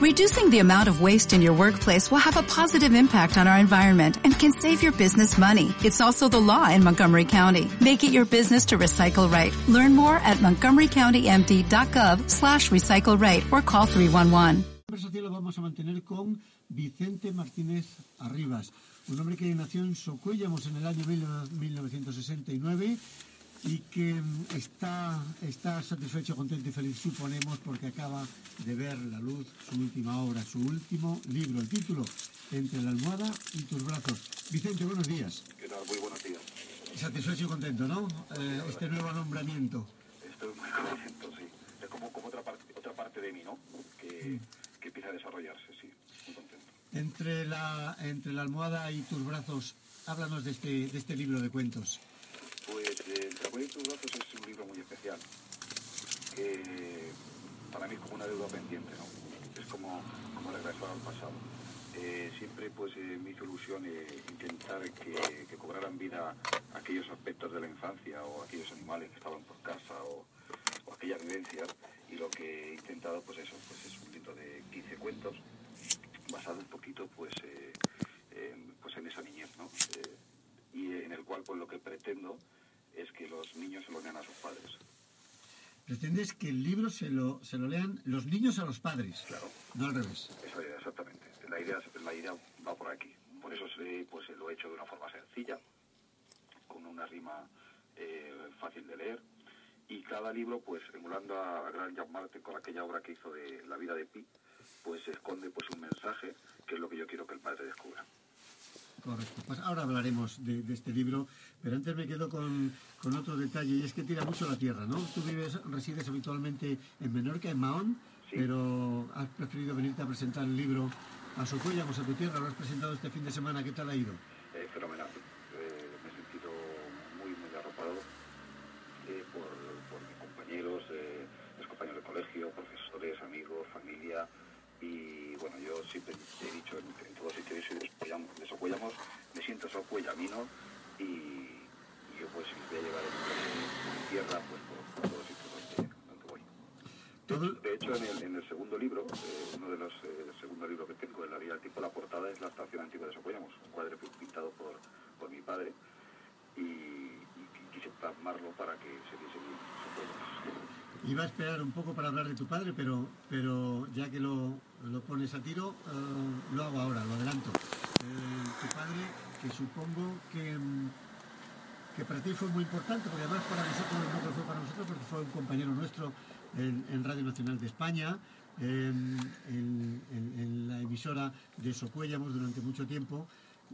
Reducing the amount of waste in your workplace will have a positive impact on our environment and can save your business money. It's also the law in Montgomery County. Make it your business to recycle right. Learn more at montgomerycountymd.gov slash recycle right or call 311. La conversación la vamos a mantener con Vicente Martínez Arribas, un hombre que nació en Socuellamos en el año 1969 y que mm, está, está satisfecho, contento y feliz, suponemos, porque acaba de ver la luz su última obra, su último libro, el título, Entre la almohada y tus brazos. Vicente, buenos días. ¿Qué tal? Muy buenos días. Satisfecho y contento, ¿no? Eh, este nuevo nombramiento. Estoy muy contento, sí. Es como, como otra, parte, otra parte de mí, ¿no? Que, que empieza a desarrollarse, sí. Muy contento. Entre la, entre la almohada y tus brazos, háblanos de este, de este libro de cuentos. Tus brazos es un libro muy especial, que para mí es como una deuda pendiente, ¿no? Es como, como regresar al pasado. Eh, siempre pues eh, me hizo ilusión eh, intentar que, que cobraran vida aquellos aspectos de la infancia o aquellos animales que estaban por casa o, o aquellas vivencias y lo que he intentado pues eso, pues es un libro de 15 cuentos basado un poquito pues, eh, en, pues en esa niñez, ¿no? Eh, y en el cual pues lo que pretendo es que los niños se lo lean a sus padres. Pretendes que el libro se lo, se lo lean los niños a los padres, Claro. no al revés. Idea, exactamente. La idea, la idea va por aquí. Por eso se- pues, lo he hecho de una forma sencilla, con una rima eh, fácil de leer. Y cada libro, pues emulando a Gran Jack Martin con aquella obra que hizo de La vida de Pi, pues esconde pues un mensaje que es lo que yo quiero que el padre descubra. Correcto. Pues ahora hablaremos de, de este libro, pero antes me quedo con, con otro detalle y es que tira mucho la tierra, ¿no? Tú vives, resides habitualmente en Menorca, en Mahón, Sí. pero has preferido venirte a presentar el libro a Socuellamos, a tu tierra. Lo has presentado este fin de semana. ¿Qué tal ha ido? Eh, fenomenal. Eh, me he sentido muy, muy arropado eh, por, por mis compañeros, eh, mis compañeros de colegio, profesores, amigos, familia. Y bueno, yo siempre he dicho en, en todos sitios que soy de Socuellamos, de Socuellamos, me siento socuellamino y, y yo pues voy a llevar el tierra pues, por, por todos sitios donde, voy. De hecho, de hecho, en el, en el segundo libro, eh, uno de los eh, segundo libro que tengo de la vida del tipo, la portada es la estación antigua de Socuellamos, un cuadro pintado por, por mi padre y, y qui- quise plasmarlo para que se viese bien. Iba a esperar un poco para hablar de tu padre, pero, pero ya que lo, lo pones a tiro, eh, lo hago ahora, lo adelanto. Eh, tu padre, que supongo que, mm, que para ti fue muy importante, porque además para nosotros no fue para nosotros, porque fue un compañero nuestro en, Radio Nacional de España, en, la emisora de Socuellamos durante mucho tiempo,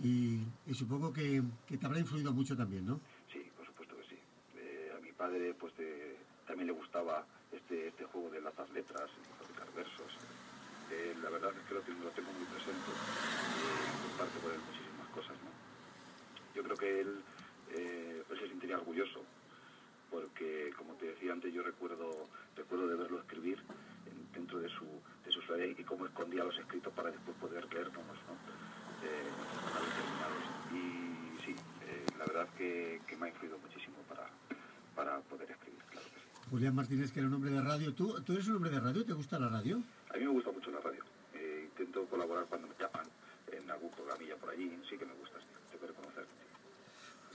y, supongo que, te habrá influido mucho también, ¿no? Sí, por supuesto que sí. Eh, a mi padre pues de- también le gustaba este, este juego de las letras, fabricar versos. Eh, la verdad es que lo tengo, lo tengo muy presente y comparte con él muchísimas cosas. ¿no? Yo creo que él, eh, él se sentiría orgulloso porque, como te decía antes, yo recuerdo, recuerdo de verlo escribir en- dentro de su, de su ciudad y cómo escondía los escritos para después poder leernos, ¿no? Eh. Y sí, eh, la verdad que, que me ha influido muchísimo para, para poder escribir, claro que sí. Julián Martínez, que era un hombre de radio. ¿Tú, ¿Tú eres un hombre de radio? ¿Te gusta la radio? A mí me gusta mucho la radio. Eh, intento colaborar cuando me llaman en algún programilla por allí. Sí que me gusta, sí, tengo que reconocer.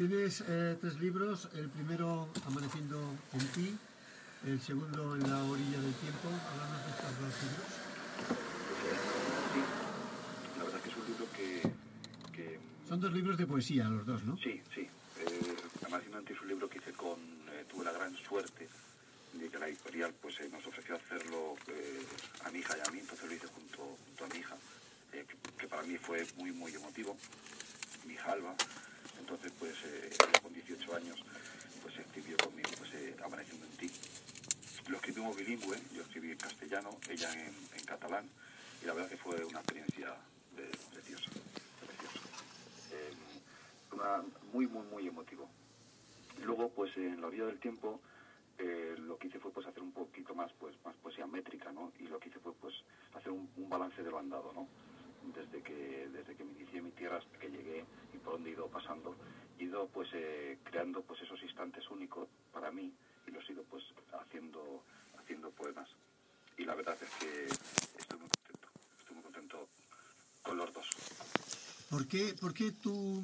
Tienes eh, tres libros, el primero Amaneciendo en ti, el segundo En la orilla del tiempo. Háblanos de estos dos libros. Sí, la verdad que es un libro que, que Son dos libros de poesía, los dos, ¿no? Sí, sí. Eh, Amanecimiento es un libro que hice con... eh, tuve la gran suerte de que la editorial pues eh, nos ofreció hacerlo a mi hija y a mí, entonces lo hice junto, junto a mi hija, que, que para mí fue muy, muy emotivo, mi hija Alba. Entonces, pues, eh, con 18 años, pues escribió conmigo, pues, eh, Amaneciendo en ti. Lo escribimos bilingüe, yo escribí en castellano, ella en, catalán, y la verdad que fue una experiencia preciosa, preciosa. Eh, muy, muy, muy emotivo. Luego, pues en la orilla del tiempo, eh, lo que hice fue pues hacer un poquito más, pues, más poesía métrica, ¿no? Y lo que hice fue pues hacer un, un balance de lo andado, ¿no? desde que desde que me inicié mi tierra hasta que llegué y por donde he ido pasando, he ido pues eh, creando pues esos instantes únicos para mí y los he ido pues haciendo haciendo poemas. Y la verdad es que estoy muy contento, estoy muy contento con los dos. ¿Por qué, por qué tu,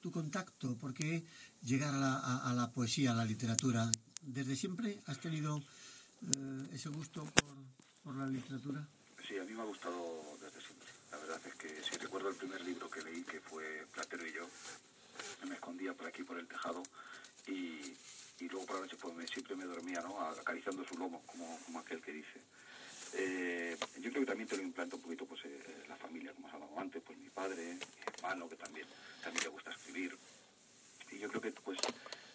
tu contacto? ¿Por qué llegar a la, a, a la poesía, a la literatura? ¿Desde siempre has tenido eh, ese gusto por, por la literatura? Sí, a mí me ha gustado la verdad es que si recuerdo el primer libro que leí, que fue Platero y yo, me escondía por aquí, por el tejado, y, y luego por la noche pues me, siempre me dormía, ¿no? Acariciando su lomo, como, como aquel que dice. Eh, creo que también te lo implanta un poquito pues eh, la familia, como has hablado antes, pues mi padre, mi hermano, que también, también le gusta escribir. Y yo creo que pues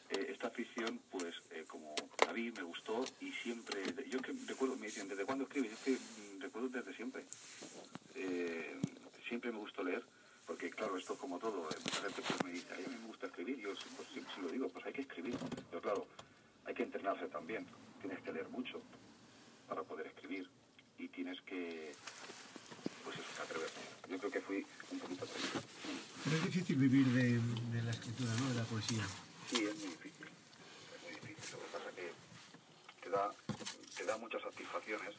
eh, esta afición, pues eh, como la vi, me gustó y siempre, yo que recuerdo, me dicen, ¿desde cuándo escribes? Es que mm, recuerdo desde siempre. Eh, siempre me gustó leer, porque claro, esto es como todo, eh, mucha gente pues me dice, "Ay, a mí me gusta escribir, yo pues, siempre se lo digo, pues hay que escribir, pero claro, hay que entrenarse también, tienes que leer mucho para poder escribir y tienes que, pues eso, atreverte. Yo creo que fui un poquito atrevido. Pero es difícil vivir de, de la escritura, ¿no? De la poesía. Sí, es muy difícil. Es muy difícil. Lo que pasa es que te da, te da muchas satisfacciones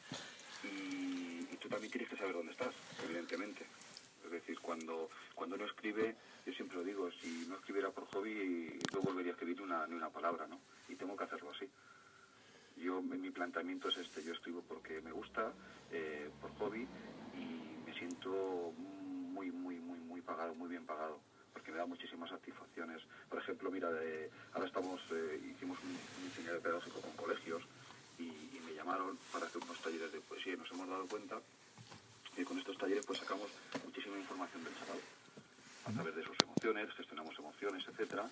y, y tú también tienes que saber dónde estás, evidentemente. Decir, cuando, cuando uno escribe, yo siempre lo digo, si no escribiera por hobby, no volvería a escribir una, ni una palabra, ¿no? Y tengo que hacerlo así. Yo, mi planteamiento es este, yo escribo porque me gusta, eh, por hobby, y me siento muy, muy, muy, muy pagado, muy bien pagado porque me da muchísimas satisfacciones. Por ejemplo, mira, de- ahora estamos, eh, hicimos un, seminario pedagógico con colegios y, y me llamaron para hacer unos talleres de poesía y nos hemos dado cuenta con estos talleres pues sacamos muchísima información del chaval a través de sus emociones, gestionamos emociones, etcétera,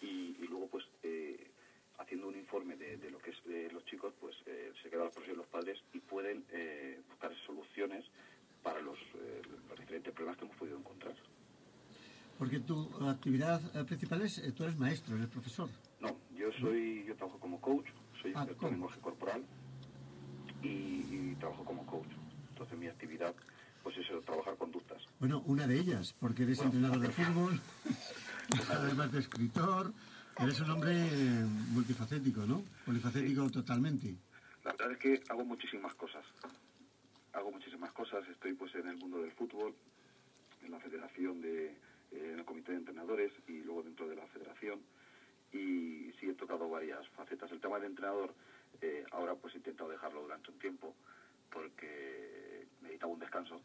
y, y luego pues eh, haciendo un informe de, de lo que es de los chicos, pues eh, se quedan los profesores y los padres y pueden eh, buscar soluciones para los, los diferentes problemas que hemos podido encontrar. Porque tu actividad principal es, tú eres maestro, eres profesor. No, yo soy, yo trabajo como coach, soy Ah, experto en lenguaje corporal y, y trabajo como coach. Entonces mi actividad, pues es trabajar conductas. Bueno, una de ellas, porque eres Bueno, entrenador de fútbol, además de escritor, eres un hombre multifacético, ¿no? Polifacético totalmente. La verdad es que hago muchísimas cosas. Hago muchísimas cosas. Estoy pues en el mundo del fútbol, en la federación de, eh, en el comité de entrenadores y luego dentro de la federación. Y sí he tocado varias facetas. El tema del entrenador, eh, ahora pues he intentado dejarlo durante un tiempo porque necesitaba un descanso.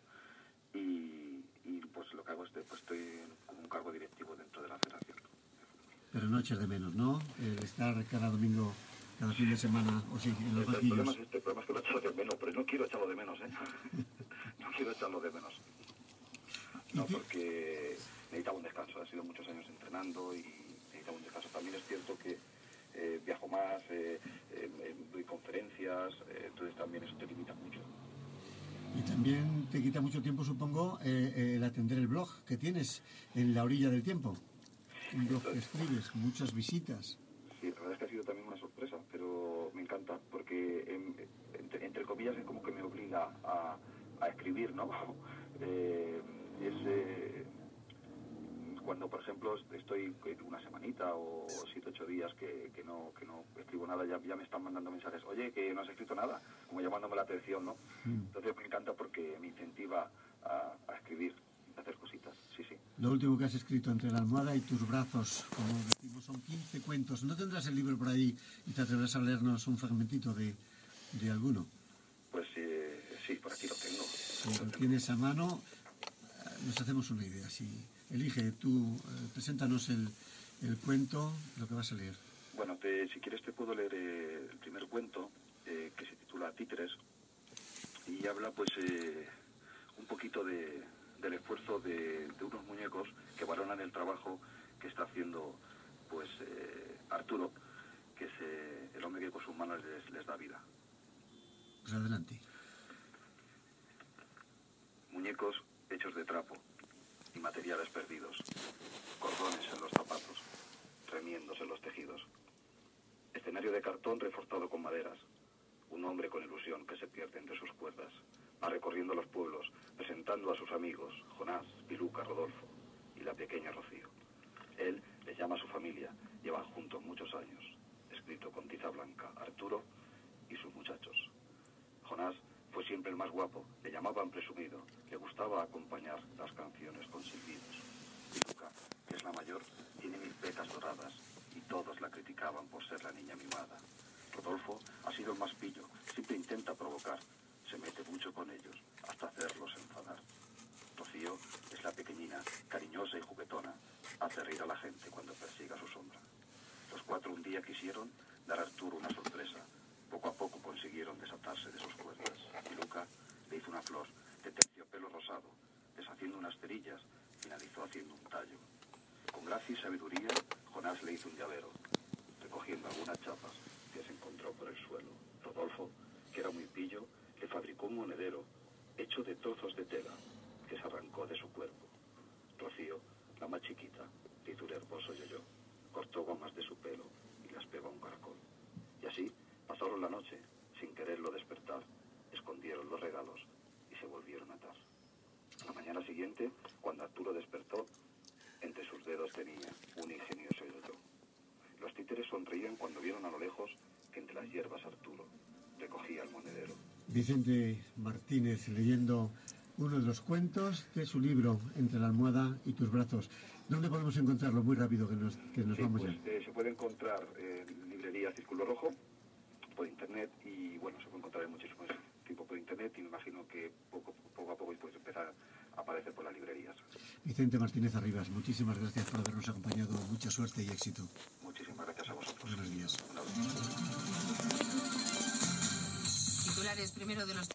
Y, y, pues lo que hago es que pues, estoy como un cargo directivo dentro de la federación. Pero no echas de menos, ¿no? El estar cada domingo, cada fin de semana, o sí, en los El problema es este, el problema es que lo echo de menos, pero no quiero echarlo de menos, ¿eh? no quiero echarlo de menos. No, ¿Y qué- porque necesitaba un descanso. He sido muchos años entrenando y necesitaba un descanso. También es cierto que eh, viajo más, eh, eh, eh, doy conferencias, eh, entonces también eso te limita mucho. Y también te quita mucho tiempo, supongo, eh, eh, el atender el blog que tienes en la orilla del tiempo. Un blog que escribes, muchas visitas. Sí, la verdad es que ha sido también una sorpresa, pero me encanta, porque em, entre, entre comillas es como que me obliga a, a escribir, ¿no? Eh, es eh, cuando, por ejemplo, estoy una semanita o siete, ocho días que, que no, que no escribo nada, ya, ya me están mandando mensajes, oye, que no has escrito nada, como llamándome la atención, ¿no? Entonces me encanta porque me incentiva a, a escribir, a hacer cositas, sí, sí. Lo último que has escrito entre la almohada y tus brazos, como decimos, son 15 cuentos. ¿No tendrás el libro por ahí y te atreverás a leernos un fragmentito de, de alguno? Pues eh, sí, por aquí lo tengo. Si lo tienes a mano, eh, nos hacemos una idea. Si elige tú, eh, preséntanos el, el cuento, lo que vas a leer. Bueno, te- si quieres te puedo leer eh, el primer cuento eh, que se titula Títeres y habla pues eh, un poquito de, del esfuerzo de, de unos muñecos que valoran el trabajo que está haciendo pues Arturo, que es el hombre que con sus manos les, les da vida. Pues adelante. Muñecos hechos de trapo materiales perdidos, cordones en los zapatos, remiendos en los tejidos. Escenario de cartón reforzado con maderas. Un hombre con ilusión que se pierde entre sus cuerdas. Va recorriendo los pueblos, presentando a sus amigos, Jonás, Piluca, Rodolfo y la pequeña Rocío. Él les llama a su familia, llevan juntos muchos años. Escrito con tiza blanca, Arturo y sus muchachos. Jonás fue siempre el más guapo, le llamaban presumido, le gustaba a acompañar las canciones con silbidos. Y Luca, que es la mayor, tiene mil pecas doradas y todos la criticaban por ser la niña mimada. Rodolfo ha sido el más pillo, siempre intenta provocar, se mete mucho con ellos, hasta hacerlos enfadar. Rocío es la pequeñina, cariñosa y juguetona, hace reír a la gente cuando persiga su sombra. Los cuatro un día quisieron dar a Arturo una sorpresa. Poco a poco consiguieron desatarse de sus cuerdas. Y Luca le hizo una flor de terciopelo rosado, deshaciendo unas perillas, finalizó haciendo un tallo. Con gracia y sabiduría, Jonás le hizo un llavero, recogiendo algunas chapas que se encontró por el suelo. Rodolfo, que era muy pillo, le fabricó un monedero hecho de trozos de tela que se arrancó de su cuerpo. Rocío, la más chiquita, le hizo un hermoso yo-yo, cortó gomas de su pelo y las pegó a un caracol. Y así pasaron la noche, sin quererlo despertar, escondieron los regalos y se volvieron a atar. A la mañana siguiente, cuando Arturo despertó, entre sus dedos tenía un ingenioso yo-yo. Los títeres sonreían cuando vieron a lo lejos que entre las hierbas Arturo recogía el monedero. Vicente Martínez leyendo uno de los cuentos de su libro Entre la almohada y tus brazos. ¿Dónde podemos encontrarlo? Muy rápido, que nos, que nos Sí, vamos pues, ya. eh, se puede encontrar en librería Círculo Rojo por internet y bueno, se puede encontrar en muchísimos tipos por internet y me imagino que poco, poco a poco pues empezar aparecer por las librerías. Vicente Martínez Arribas, muchísimas gracias por habernos acompañado. Mucha suerte y éxito. Muchísimas gracias a vosotros. Buenos días. Un abrazo. Titulares primero de los